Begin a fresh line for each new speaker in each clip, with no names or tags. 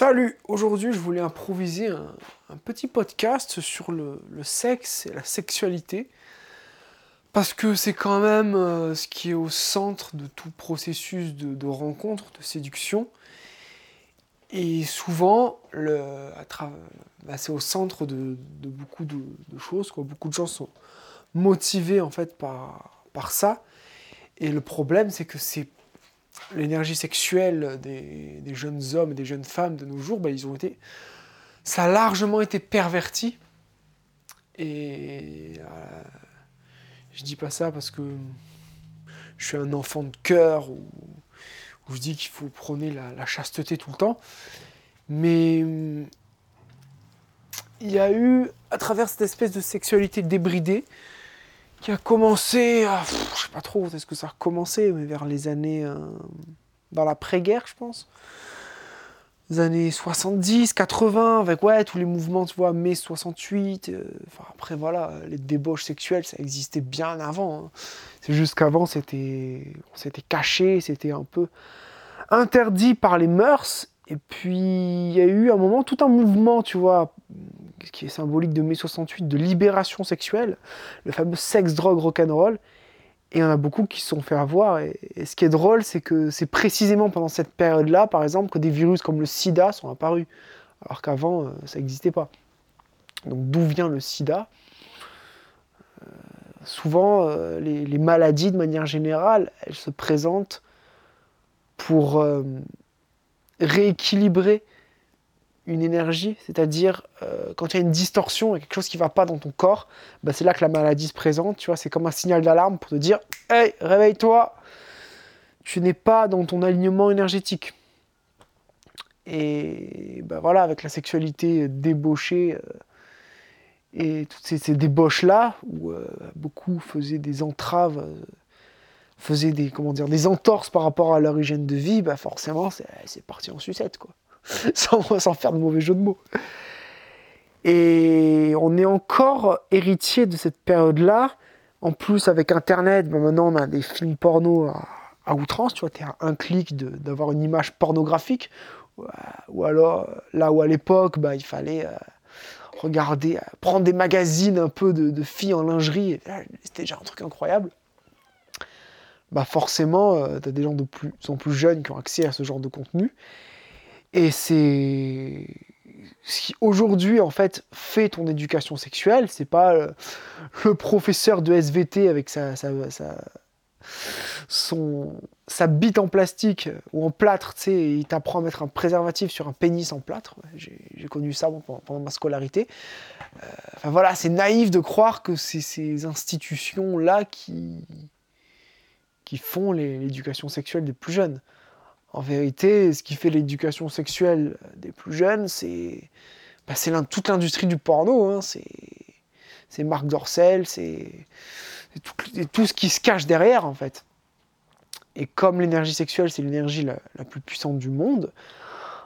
Salut, aujourd'hui je voulais improviser un, petit podcast sur le, sexe et la sexualité, parce que c'est quand même euh, ce qui est au centre de tout processus de, rencontre, de séduction, et souvent bah, c'est au centre de, beaucoup de, choses, beaucoup de gens sont motivés en fait par, par ça, et le problème c'est que c'est l'énergie sexuelle des, jeunes hommes et des jeunes femmes de nos jours, bah, ils ont été, ça a largement été perverti. Et euh, je dis pas ça parce que je suis un enfant de cœur ou, je dis qu'il faut prôner la, chasteté tout le temps. Mais il y a eu, à travers cette espèce de sexualité débridée, qui a commencé, à, je sais pas trop est-ce que ça a recommencé, mais vers les années, euh, dans l'après-guerre, je pense. Les années 70, 80, avec ouais, tous les mouvements, tu vois, mai 68. Euh, après, voilà, les débauches sexuelles, ça existait bien avant. Hein. C'est juste qu'avant, c'était, c'était caché, c'était un peu interdit par les mœurs. Et puis, il y a eu un moment, tout un mouvement, tu vois, qui est symbolique de mai 68, de libération sexuelle, le fameux sexe, drogue, rock'n'roll. Et il y en a beaucoup qui se sont fait avoir. Et, ce qui est drôle, c'est que c'est précisément pendant cette période-là, par exemple, que des virus comme le sida sont apparus. Alors qu'avant, euh, ça n'existait pas. Donc d'où vient le sida? Euh, Souvent, euh, les, maladies, de manière générale, elles se présentent pour rééquilibrer une énergie, c'est-à-dire euh, quand il y a une distorsion, a quelque chose qui ne va pas dans ton corps, bah, c'est là que la maladie se présente, tu vois, c'est comme un signal d'alarme pour te dire Hey, réveille-toi, tu n'es pas dans ton alignement énergétique. Et bah, voilà, avec la sexualité débauchée euh, et toutes ces, débauches-là, où euh, beaucoup faisaient des entraves, faisaient des, comment des entorses par rapport à leur hygiène de vie, bah forcément, c'est parti en sucette, quoi. sans, faire de mauvais jeu de mots. Et on est encore héritier de cette période-là. En plus, avec Internet, maintenant on a des films porno à, outrance. Tu vois, tu à un clic d'avoir une image pornographique. Ou alors, là où à l'époque, bah, il fallait euh, regarder, euh, prendre des magazines un peu de, filles en lingerie. C'était déjà un truc incroyable. Bah forcément, euh, tu as des gens de plus en plus jeunes qui ont accès à ce genre de contenu. Et c'est ce qui aujourd'hui en fait fait ton éducation sexuelle, c'est pas euh, le professeur de SVT avec sa, son, sa bite en plastique ou en plâtre, tu sais, il t'apprend à mettre un préservatif sur un pénis en plâtre. J'ai connu ça pendant, ma scolarité. Euh, enfin voilà, c'est naïf de croire que c'est ces institutions-là qui, qui font l'éducation sexuelle des plus jeunes. En vérité, ce qui fait l'éducation sexuelle des plus jeunes, c'est bah, toute l'industrie du porno. Hein. C'est Marc Dorcel, c'est tout, ce qui se cache derrière, en fait. Et comme l'énergie sexuelle, c'est l'énergie la, plus puissante du monde,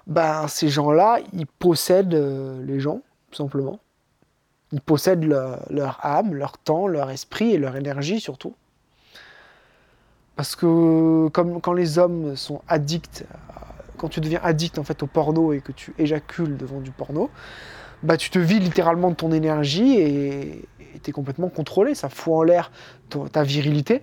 bah, ces gens-là, ils possèdent euh, les gens, tout simplement. Ils possèdent leur âme, leur temps, leur esprit et leur énergie surtout. Parce que comme quand les hommes sont addicts, quand tu deviens addict en fait au porno et que tu éjacules devant du porno, bah tu te vis littéralement de ton énergie et tu es complètement contrôlé. Ça fout en l'air ta virilité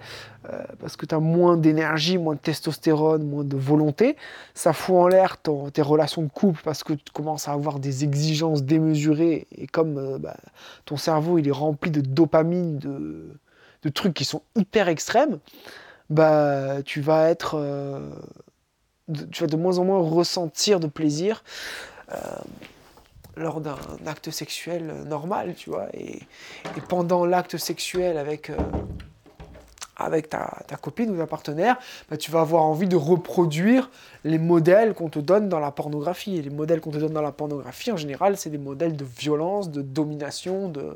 euh, parce que tu as moins d'énergie, moins de testostérone, moins de volonté. Ça fout en l'air tes relations de couple parce que tu commences à avoir des exigences démesurées et comme euh, bah, ton cerveau il est rempli de dopamine, de trucs qui sont hyper extrêmes bah, tu vas être. Euh, tu vas de moins en moins ressentir de plaisir euh, lors d'un acte sexuel normal, tu vois. Et, pendant l'acte sexuel avec, euh, avec ta, copine ou ta partenaire, bah, tu vas avoir envie de reproduire les modèles qu'on te donne dans la pornographie. Et les modèles qu'on te donne dans la pornographie, en général, c'est des modèles de violence, de domination, de.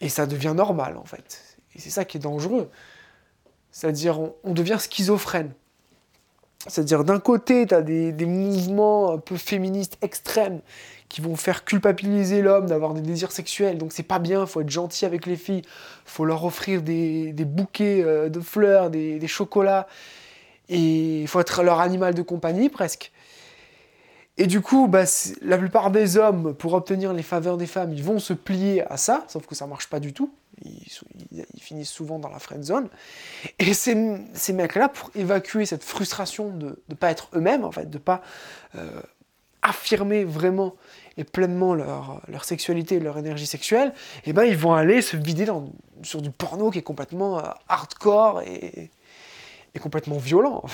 Et ça devient normal, en fait. Et c'est ça qui est dangereux. C'est-à-dire, on, devient schizophrène. C'est-à-dire, d'un côté, tu as des, mouvements un peu féministes extrêmes qui vont faire culpabiliser l'homme d'avoir des désirs sexuels. Donc, c'est pas bien, faut être gentil avec les filles, il faut leur offrir des, bouquets euh, de fleurs, des, chocolats, et il faut être leur animal de compagnie presque. Et du coup, bah, la plupart des hommes, pour obtenir les faveurs des femmes, ils vont se plier à ça, sauf que ça marche pas du tout. Ils, finissent souvent dans la friend zone. Et ces, mecs-là, pour évacuer cette frustration de ne pas être eux-mêmes, en fait, de pas euh, affirmer vraiment et pleinement leur, leur sexualité, leur énergie sexuelle, et eh ben ils vont aller se vider sur du porno qui est complètement euh, hardcore et, complètement violent.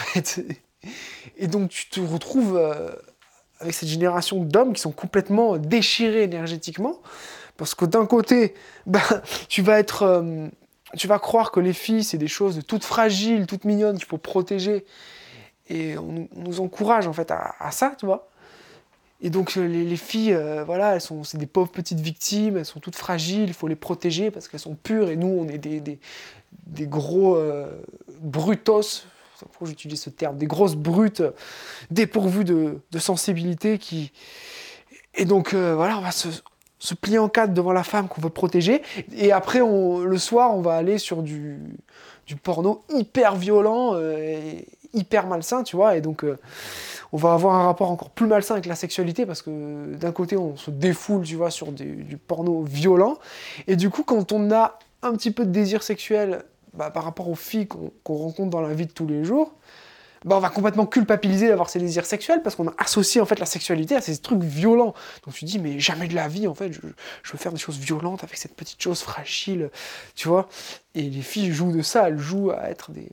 Et donc tu te retrouves... Euh, avec cette génération d'hommes qui sont complètement déchirés énergétiquement. Parce que d'un côté, bah, tu vas être. Euh, tu vas croire que les filles, c'est des choses toutes fragiles, toutes mignonnes qu'il faut protéger. Et on, nous encourage en fait à, ça, tu vois. Et donc les, filles, euh, voilà, elles sont, c'est des pauvres petites victimes, elles sont toutes fragiles, il faut les protéger parce qu'elles sont pures. Et nous, on est des gros euh, brutos, j'utilise ce terme, des grosses brutes dépourvues de, sensibilité qui... Et donc euh, voilà, on va se, plier en quatre devant la femme qu'on veut protéger. Et après, le soir, on va aller sur du, porno hyper violent, euh, hyper malsain, tu vois. Et donc, euh, on va avoir un rapport encore plus malsain avec la sexualité parce que d'un côté, on se défoule, tu vois, sur du porno violent. Et du coup, quand on a un petit peu de désir sexuel bah, par rapport aux filles qu'on rencontre dans la vie de tous les jours, bah, on va complètement culpabiliser d'avoir ces désirs sexuels parce qu'on a associé en fait la sexualité à ces trucs violents. Donc tu dis mais jamais de la vie en fait, je, veux faire des choses violentes avec cette petite chose fragile, tu vois. Et les filles jouent de ça, elles jouent à être des,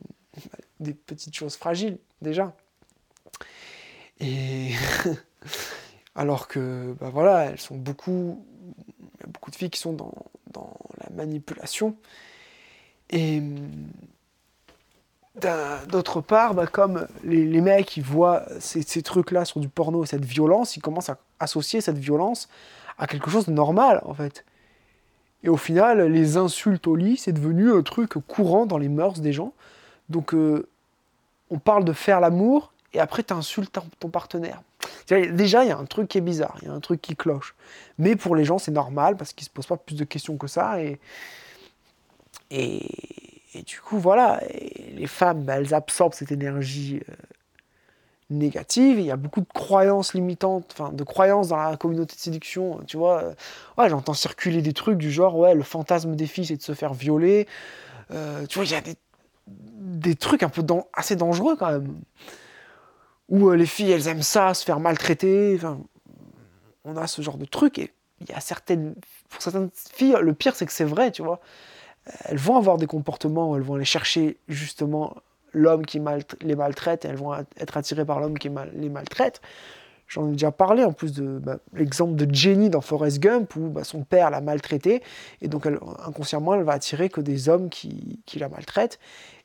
des petites choses fragiles déjà. Et alors que bah voilà, elles sont beaucoup, beaucoup de filles qui sont dans, dans la manipulation et d'autre part, bah, comme les, mecs ils voient ces, trucs-là sur du porno, cette violence, ils commencent à associer cette violence à quelque chose de normal en fait. Et au final, les insultes au lit, c'est devenu un truc courant dans les mœurs des gens. Donc euh, on parle de faire l'amour et après tu insultes ton partenaire. Déjà, il y a un truc qui est bizarre, il y a un truc qui cloche. Mais pour les gens, c'est normal parce qu'ils se posent pas plus de questions que ça et et, du coup, voilà, les femmes, bah, elles absorbent cette énergie euh, négative. Il y a beaucoup de croyances limitantes, enfin, de croyances dans la communauté de séduction. Tu vois, euh, ouais, j'entends circuler des trucs du genre, ouais, le fantasme des filles, c'est de se faire violer. Euh, tu vois, il y a des, des trucs un peu assez dangereux quand même. Où les filles, elles aiment ça, se faire maltraiter. Enfin, on a ce genre de trucs. Et il y a certaines, pour certaines filles, le pire, c'est que c'est vrai, tu vois elles vont avoir des comportements où elles vont aller chercher justement l'homme qui les maltraite et elles vont être attirées par l'homme qui les maltraite. J'en ai déjà parlé en plus de bah, l'exemple de Jenny dans Forrest Gump où bah, son père l'a maltraitée et donc inconsciemment elle va attirer que des hommes qui, qui la maltraitent.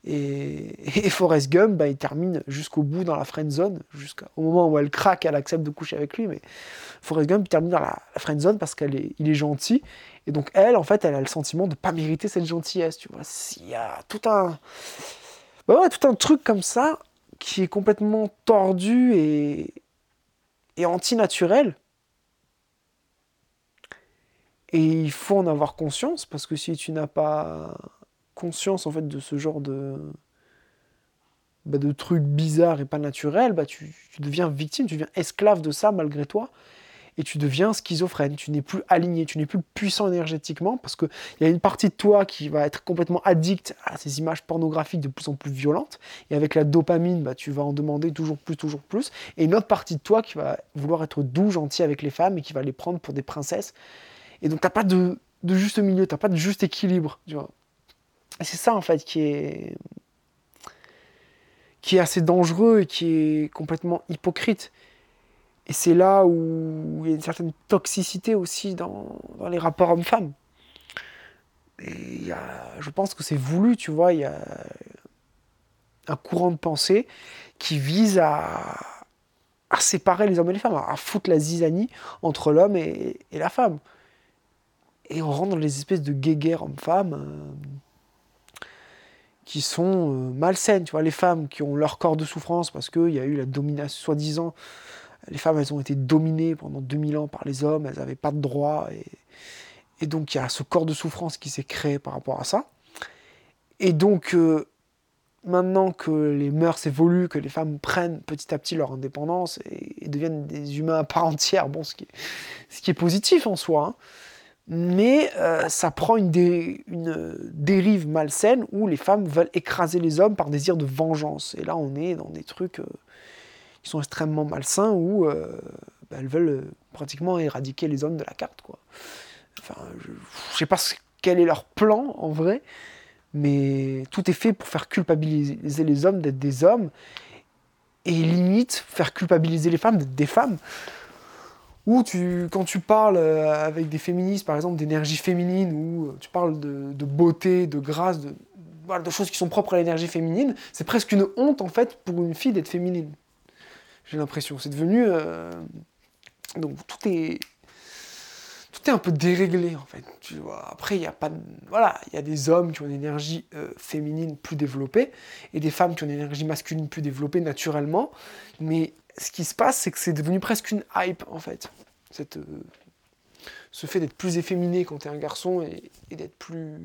Et, et Forrest Gump, bah, il termine jusqu'au bout dans la friend zone, jusqu'au moment où elle craque, elle accepte de coucher avec lui. Mais Forrest Gump termine dans la, friend zone parce qu'il est, est gentil et donc elle, en fait, elle a le sentiment de ne pas mériter cette gentillesse, tu vois. Il y a tout un... Bah tout un truc comme ça qui est complètement tordu et, et antinaturel. Et il faut en avoir conscience, parce que si tu n'as pas conscience en fait de ce genre de, bah, de trucs bizarres et pas naturels, bah, tu, tu, deviens victime, tu deviens esclave de ça malgré toi et tu deviens schizophrène, tu n'es plus aligné, tu n'es plus puissant énergétiquement parce qu'il y a une partie de toi qui va être complètement addict à ces images pornographiques de plus en plus violentes. Et avec la dopamine, bah, tu vas en demander toujours plus, toujours plus. Et une autre partie de toi qui va vouloir être doux, gentil avec les femmes et qui va les prendre pour des princesses. Et donc tu n'as pas de, juste milieu, tu n'as pas de juste équilibre, c'est ça en fait qui est qui est assez dangereux et qui est complètement hypocrite. Et c'est là où il y a une certaine toxicité aussi dans, les rapports hommes-femmes. Et je pense que c'est voulu, tu vois, il y a un courant de pensée qui vise à, séparer les hommes et les femmes, à, foutre la zizanie entre l'homme et, la femme. Et on rentre dans les espèces de guéguerres hommes-femmes euh, qui sont euh, malsaines, tu vois, les femmes qui ont leur corps de souffrance parce qu'il y a eu la domination, soi-disant, les femmes, elles ont été dominées pendant 2000 ans par les hommes, elles n'avaient pas de droits. Et, donc, il y a ce corps de souffrance qui s'est créé par rapport à ça. Et donc, euh, maintenant que les mœurs évoluent, que les femmes prennent petit à petit leur indépendance et, deviennent des humains à part entière, bon, ce qui est, positif en soi, hein. mais euh, ça prend une, une, dérive malsaine où les femmes veulent écraser les hommes par désir de vengeance. Et là, on est dans des trucs euh, qui sont extrêmement malsains où euh, bah, elles veulent pratiquement éradiquer les hommes de la carte. Quoi. Enfin, je ne sais pas quel est leur plan en vrai, mais tout est fait pour faire culpabiliser les hommes d'être des hommes et limite faire culpabiliser les femmes d'être des femmes. Ou tu, quand tu parles euh, avec des féministes, par exemple, d'énergie féminine, ou euh, tu parles de, beauté, de grâce, de choses qui sont propres à l'énergie féminine, c'est presque une honte en fait pour une fille d'être féminine. J'ai l'impression. C'est devenu. Euh, donc tout est tout est un peu déréglé en fait. Après, il y a pas, voilà, il y a des hommes qui ont une énergie euh, féminine plus développée et des femmes qui ont une énergie masculine plus développée naturellement. Mais ce qui se passe, c'est que c'est devenu presque une hype en fait. Euh, ce fait d'être plus efféminé quand tu es un garçon et, et d'être plus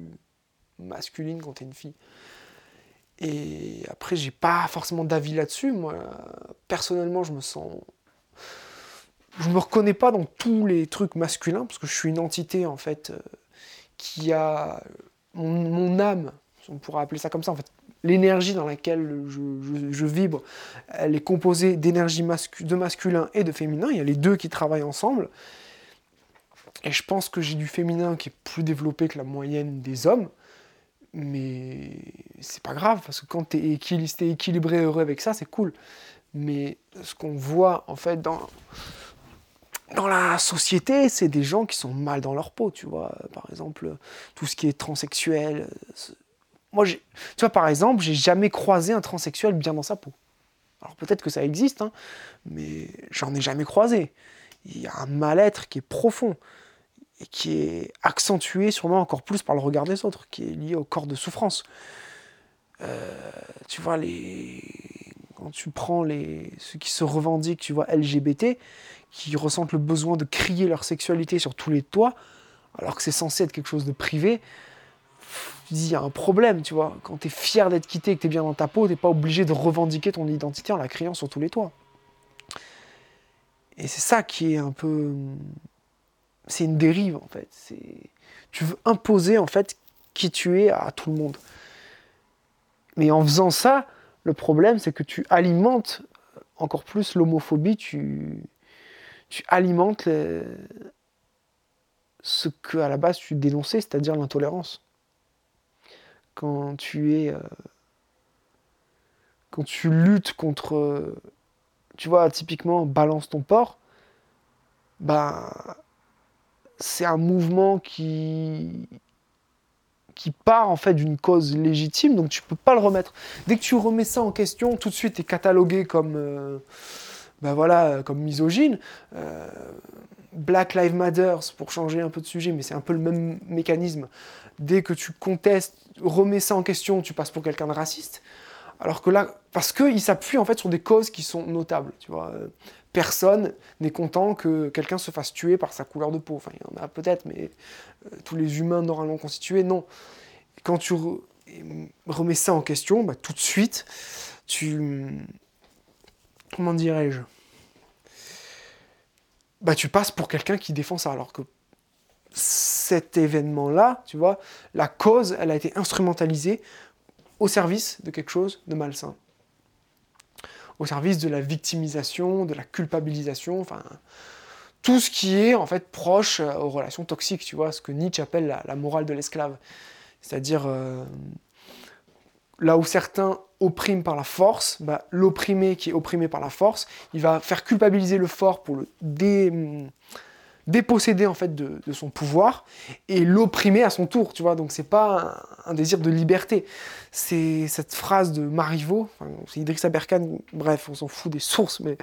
masculine quand tu es une fille. Et après, j'ai pas forcément d'avis là-dessus. Moi, personnellement, je me sens je me reconnais pas dans tous les trucs masculins, parce que je suis une entité, en fait, euh, qui a mon, âme, on pourra appeler ça comme ça, en fait. L'énergie dans laquelle je, vibre, elle est composée d'énergie de masculin et de féminin. Il y a les deux qui travaillent ensemble. Et je pense que j'ai du féminin qui est plus développé que la moyenne des hommes. Mais c'est pas grave, parce que quand tu es équilibré, heureux avec ça, c'est cool. Mais ce qu'on voit, en fait, dans, dans la société, c'est des gens qui sont mal dans leur peau, tu vois. Par exemple, tout ce qui est transsexuel. Moi, tu vois, par exemple, j'ai jamais croisé un transsexuel bien dans sa peau. Alors peut-être que ça existe, hein, mais j'en ai jamais croisé. Il y a un mal-être qui est profond et qui est accentué sûrement encore plus par le regard des autres, qui est lié au corps de souffrance. Euh, tu vois, les... quand tu prends les... ceux qui se revendiquent, tu vois, LGBT, qui ressentent le besoin de crier leur sexualité sur tous les toits, alors que c'est censé être quelque chose de privé, il y a un problème, tu vois. Quand tu es fier d'être quitté que tu es bien dans ta peau, tu pas obligé de revendiquer ton identité en la criant sur tous les toits. Et c'est ça qui est un peu... C'est une dérive, en fait. Tu veux imposer, en fait, qui tu es à tout le monde. Mais en faisant ça, le problème, c'est que tu alimentes encore plus l'homophobie, tu tu alimentes ce que à la base tu dénonçais, c'est-à-dire l'intolérance. Quand tu es, euh, quand tu luttes contre, tu vois, typiquement balance ton porc, ben c'est un mouvement qui qui part en fait d'une cause légitime, donc tu peux pas le remettre. Dès que tu remets ça en question, tout de suite tu es catalogué comme euh, ben voilà, comme misogyne. Euh, Black Lives Matter, pour changer un peu de sujet, mais c'est un peu le même mécanisme. Dès que tu contestes, remets ça en question, tu passes pour quelqu'un de raciste. Alors que là, parce qu'il s'appuie en fait sur des causes qui sont notables, tu vois. Personne n'est content que quelqu'un se fasse tuer par sa couleur de peau. Enfin, il y en a peut-être, mais euh, tous les humains normalement constitués, non. Quand tu remets ça en question, bah, tout de suite, tu, comment dirais-je bah tu passes pour quelqu'un qui défend ça alors que cet événement-là, tu vois, la cause, elle a été instrumentalisée au service de quelque chose de malsain. Au service de la victimisation, de la culpabilisation, enfin, tout ce qui est en fait proche euh, aux relations toxiques, tu vois, ce que Nietzsche appelle la, morale de l'esclave. C'est-à-dire, euh, là où certains oppriment par la force, bah, l'opprimé qui est opprimé par la force, il va faire culpabiliser le fort pour le déposséder en fait de, son pouvoir et l'opprimer à son tour, tu vois. Donc c'est pas un, désir de liberté. C'est cette phrase de Marivaux, c'est Idriss Aberkan, bref, on s'en fout des sources, mais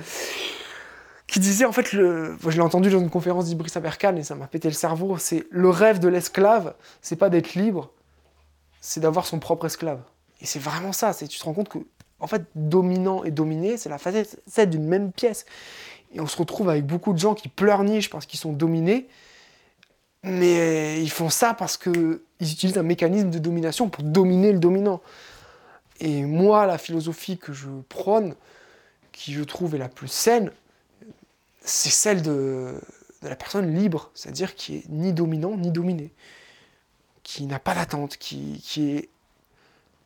qui disait en fait, je l'ai entendu dans une conférence d'Idriss Aberkan et ça m'a pété le cerveau, c'est le rêve de l'esclave, c'est pas d'être libre, c'est d'avoir son propre esclave. Et c'est vraiment ça, c'est tu te rends compte que en fait dominant et dominé, c'est la facette d'une même pièce. Et on se retrouve avec beaucoup de gens qui pleurnichent parce qu'ils sont dominés, mais ils font ça parce qu'ils utilisent un mécanisme de domination pour dominer le dominant. Et moi, la philosophie que je prône, qui je trouve est la plus saine, c'est celle de, la personne libre, c'est-à-dire qui est ni dominant ni dominé, qui n'a pas d'attente, qui, qui est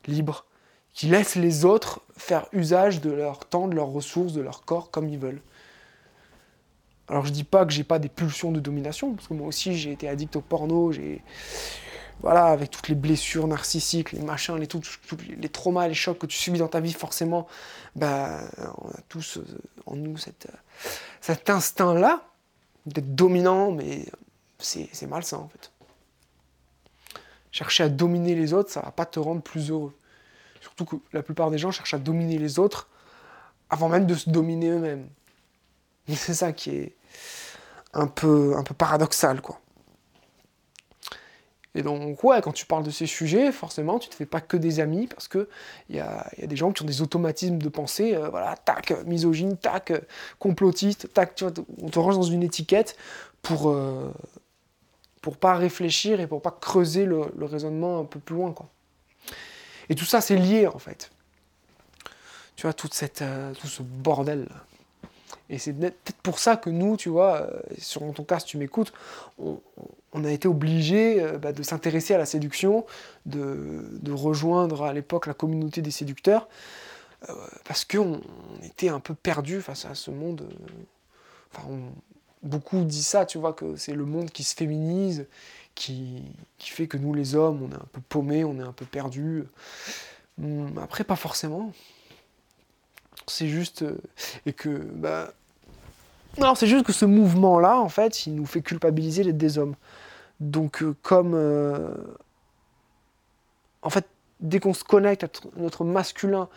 libre, qui laisse les autres faire usage de leur temps, de leurs ressources, de leur corps comme ils veulent. Alors je dis pas que j'ai pas des pulsions de domination, parce que moi aussi j'ai été addict au porno, j'ai voilà, avec toutes les blessures narcissiques, les machins, les, les traumas, les chocs que tu subis dans ta vie, forcément, ben, on a tous euh, en nous euh, cet instinct-là d'être dominant, mais c'est malsain en fait. Chercher à dominer les autres, ça va pas te rendre plus heureux. Surtout que la plupart des gens cherchent à dominer les autres avant même de se dominer eux-mêmes. C'est ça qui est un peu, un peu paradoxal, quoi. Et donc, ouais, quand tu parles de ces sujets, forcément, tu te fais pas que des amis, parce qu'il y a, y a des gens qui ont des automatismes de pensée, euh, voilà, tac, misogyne, tac, complotiste, tac, tu vois, on te range dans une étiquette pour, euh, pour pas réfléchir et pour pas creuser le, raisonnement un peu plus loin, quoi. Et tout ça, c'est lié, en fait. Tu vois, toute cette, euh, tout ce bordel. -là. Et c'est peut-être pour ça que nous, tu vois, euh, sur ton cas, si tu m'écoutes, on, a été obligés euh, bah, de s'intéresser à la séduction, de, rejoindre à l'époque la communauté des séducteurs, euh, parce qu'on était un peu perdus face à ce monde. enfin, beaucoup disent ça, tu vois, que c'est le monde qui se féminise, qui, qui, fait que nous, les hommes, on est un peu paumés, on est un peu perdus. Hum, après, pas forcément. C'est juste. et que, bah, non, c'est juste que ce mouvement-là, en fait, il nous fait culpabiliser d'être des hommes. Donc, euh, comme. Euh, en fait, dès qu'on se connecte à notre masculin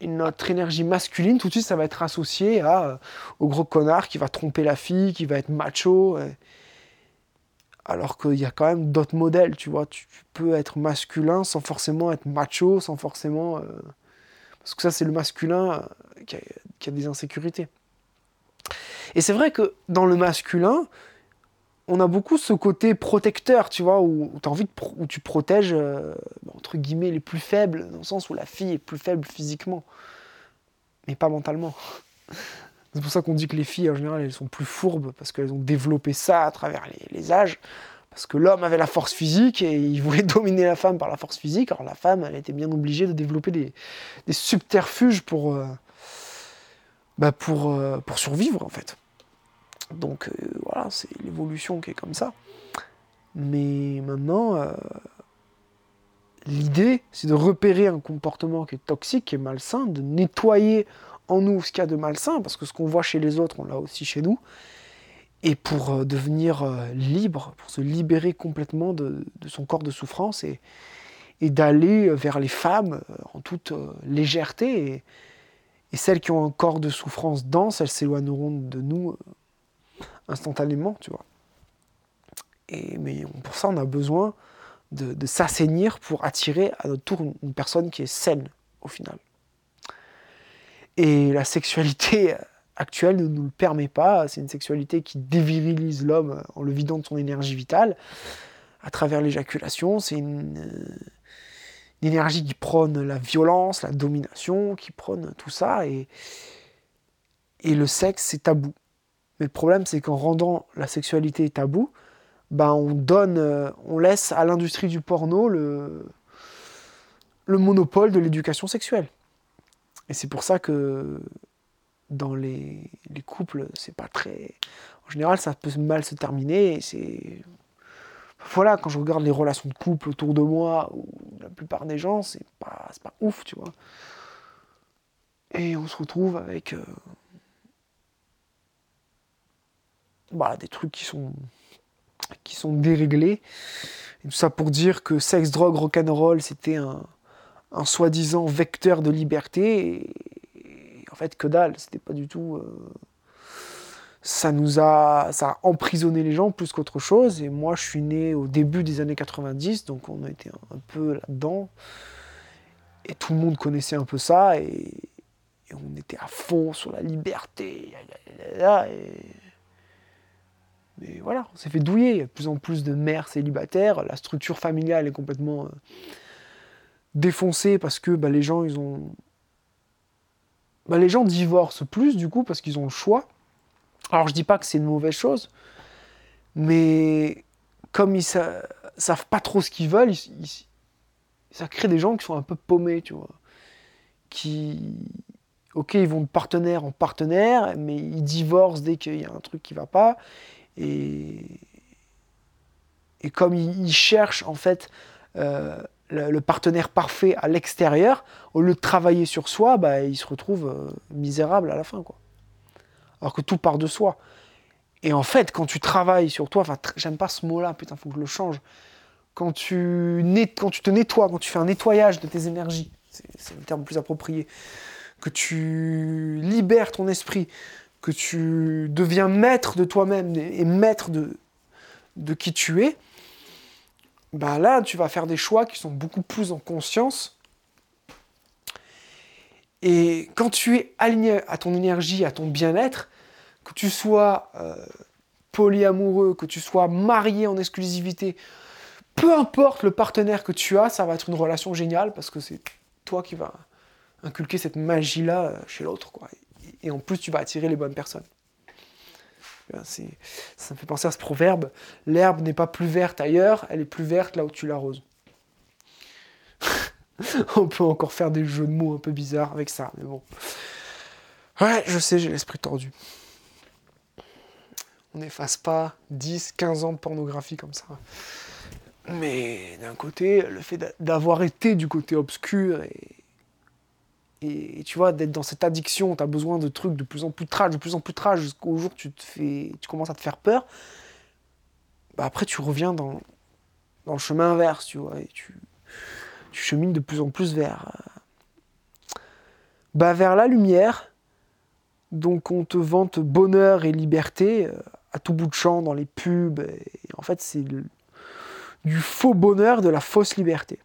et notre énergie masculine, tout de suite, ça va être associé euh, au gros connard qui va tromper la fille, qui va être macho. Alors qu'il y a quand même d'autres modèles, tu vois. Tu, peux être masculin sans forcément être macho, sans forcément. Parce que ça, c'est le masculin qui a des insécurités. Et c'est vrai que dans le masculin, on a beaucoup ce côté protecteur, tu vois, où, envie de où tu protèges, euh, entre guillemets, les plus faibles, dans le sens où la fille est plus faible physiquement, mais pas mentalement. C'est pour ça qu'on dit que les filles, en général, elles sont plus fourbes, parce qu'elles ont développé ça à travers les, âges. Parce que l'homme avait la force physique et il voulait dominer la femme par la force physique. Alors la femme, elle était bien obligée de développer des, subterfuges pour, euh, bah pour, euh, pour survivre en fait. Donc euh, voilà, c'est l'évolution qui est comme ça. Mais maintenant, euh, l'idée, c'est de repérer un comportement qui est toxique, qui est malsain, de nettoyer en nous ce qu'il y a de malsain, parce que ce qu'on voit chez les autres, on l'a aussi chez nous. Et pour devenir libre, pour se libérer complètement de, son corps de souffrance et, et d'aller vers les femmes en toute légèreté. Et, celles qui ont un corps de souffrance dense, elles s'éloigneront de nous euh, instantanément, tu vois. Et, mais pour ça, on a besoin de, s'assainir pour attirer à notre tour une, personne qui est saine, au final. Et la sexualité actuelle ne nous le permet pas. C'est une sexualité qui dévirilise l'homme en le vidant de son énergie vitale à travers l'éjaculation. C'est une euh, l'énergie qui prône la violence, la domination, qui prône tout ça. Et, et le sexe, c'est tabou. Mais le problème, c'est qu'en rendant la sexualité tabou, ben on donne, euh, on laisse à l'industrie du porno le, le monopole de l'éducation sexuelle. Et c'est pour ça que dans les, les couples, c'est pas très. En général, ça peut mal se terminer. C'est voilà, quand je regarde les relations de couple autour de moi, ou la plupart des gens, c'est pas, pas ouf, tu vois. Et on se retrouve avec euh, bah, des trucs qui sont, qui sont déréglés. Et tout ça pour dire que sexe, drogue, rock'n'roll, c'était un, un soi-disant vecteur de liberté. Et, en fait, que dalle, c'était pas du tout. Euh, ça nous a, ça a emprisonné les gens plus qu'autre chose. Et moi, je suis né au début des années 90, donc on a été un, peu là-dedans. Et tout le monde connaissait un peu ça, et, on était à fond sur la liberté. Mais voilà, on s'est fait douiller. Il y a de plus en plus de mères célibataires. La structure familiale est complètement euh, défoncé parce que bah, les gens, ils ont. Bah, les gens divorcent plus du coup parce qu'ils ont le choix. Alors je dis pas que c'est une mauvaise chose, mais comme ils sa- savent pas trop ce qu'ils veulent, ça crée des gens qui sont un peu paumés, tu vois. Qui, ok, ils vont de partenaire en partenaire, mais ils divorcent dès qu'il y a un truc qui va pas. Et, comme ils cherchent en fait euh, le, partenaire parfait à l'extérieur, au lieu de travailler sur soi, bah, ils se retrouvent euh, misérables à la fin, quoi. Alors que tout part de soi. Et en fait, quand tu travailles sur toi, enfin, j'aime pas ce mot-là, putain, faut que je le change. Quand tu, quand tu te nettoies, quand tu fais un nettoyage de tes énergies, c'est le terme plus approprié, que tu libères ton esprit, que tu deviens maître de toi-même et maître de, de qui tu es, bah là, tu vas faire des choix qui sont beaucoup plus en conscience. Et quand tu es aligné à ton énergie, à ton bien-être, que tu sois euh, polyamoureux, que tu sois marié en exclusivité, peu importe le partenaire que tu as, ça va être une relation géniale parce que c'est toi qui vas inculquer cette magie-là euh, chez l'autre. Et, en plus, tu vas attirer les bonnes personnes. Ça me fait penser à ce proverbe l'herbe n'est pas plus verte ailleurs, elle est plus verte là où tu l'arroses. On peut encore faire des jeux de mots un peu bizarres avec ça, mais bon. Ouais, je sais, j'ai l'esprit tordu. On n'efface pas 10, 15 ans de pornographie comme ça. Mais d'un côté, le fait d'a- d'avoir été du côté obscur et, et, tu vois, d'être dans cette addiction, tu as besoin de trucs de plus en plus trash, de plus en plus trash, jusqu'au jour où tu, te fais, tu commences à te faire peur, bah après tu reviens dans, le chemin inverse, tu vois, et tu, chemines de plus en plus vers, euh, bah vers la lumière. Donc on te vante bonheur et liberté euh, à tout bout de champ dans les pubs. Et en fait, c'est du faux bonheur, de la fausse liberté.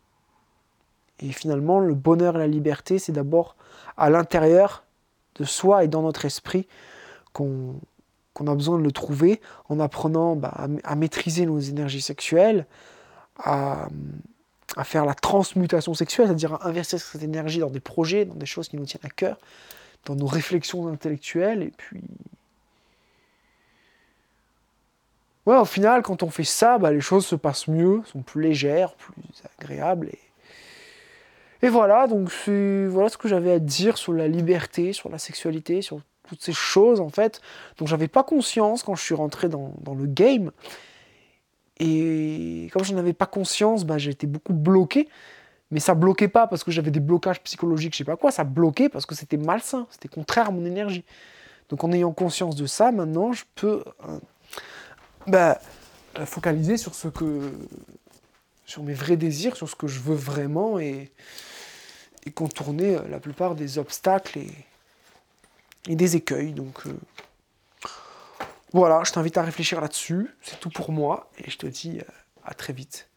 Et finalement, le bonheur et la liberté, c'est d'abord à l'intérieur de soi et dans notre esprit qu'on a besoin de le trouver en apprenant bah, à, maîtriser nos énergies sexuelles, à, à faire la transmutation sexuelle, c'est-à-dire à investir cette énergie dans des projets, dans des choses qui nous tiennent à cœur, dans nos réflexions intellectuelles, et puis... Ouais, au final, quand on fait ça, bah, les choses se passent mieux, sont plus légères, plus agréables. Et voilà, donc c'est voilà ce que j'avais à dire sur la liberté, sur la sexualité, sur toutes ces choses en fait dont j'avais pas conscience quand je suis rentré dans, dans le game. Et comme je n'avais pas conscience, bah, j'étais beaucoup bloqué. Mais ça bloquait pas parce que j'avais des blocages psychologiques, je sais pas quoi, ça bloquait parce que c'était malsain, c'était contraire à mon énergie. Donc en ayant conscience de ça, maintenant, je peux euh, bah, euh, focaliser sur ce que sur mes vrais désirs, sur ce que je veux vraiment et, et contourner euh, la plupart des obstacles et, des écueils. Donc euh, voilà, je t'invite à réfléchir là-dessus. C'est tout pour moi et je te dis euh, à très vite.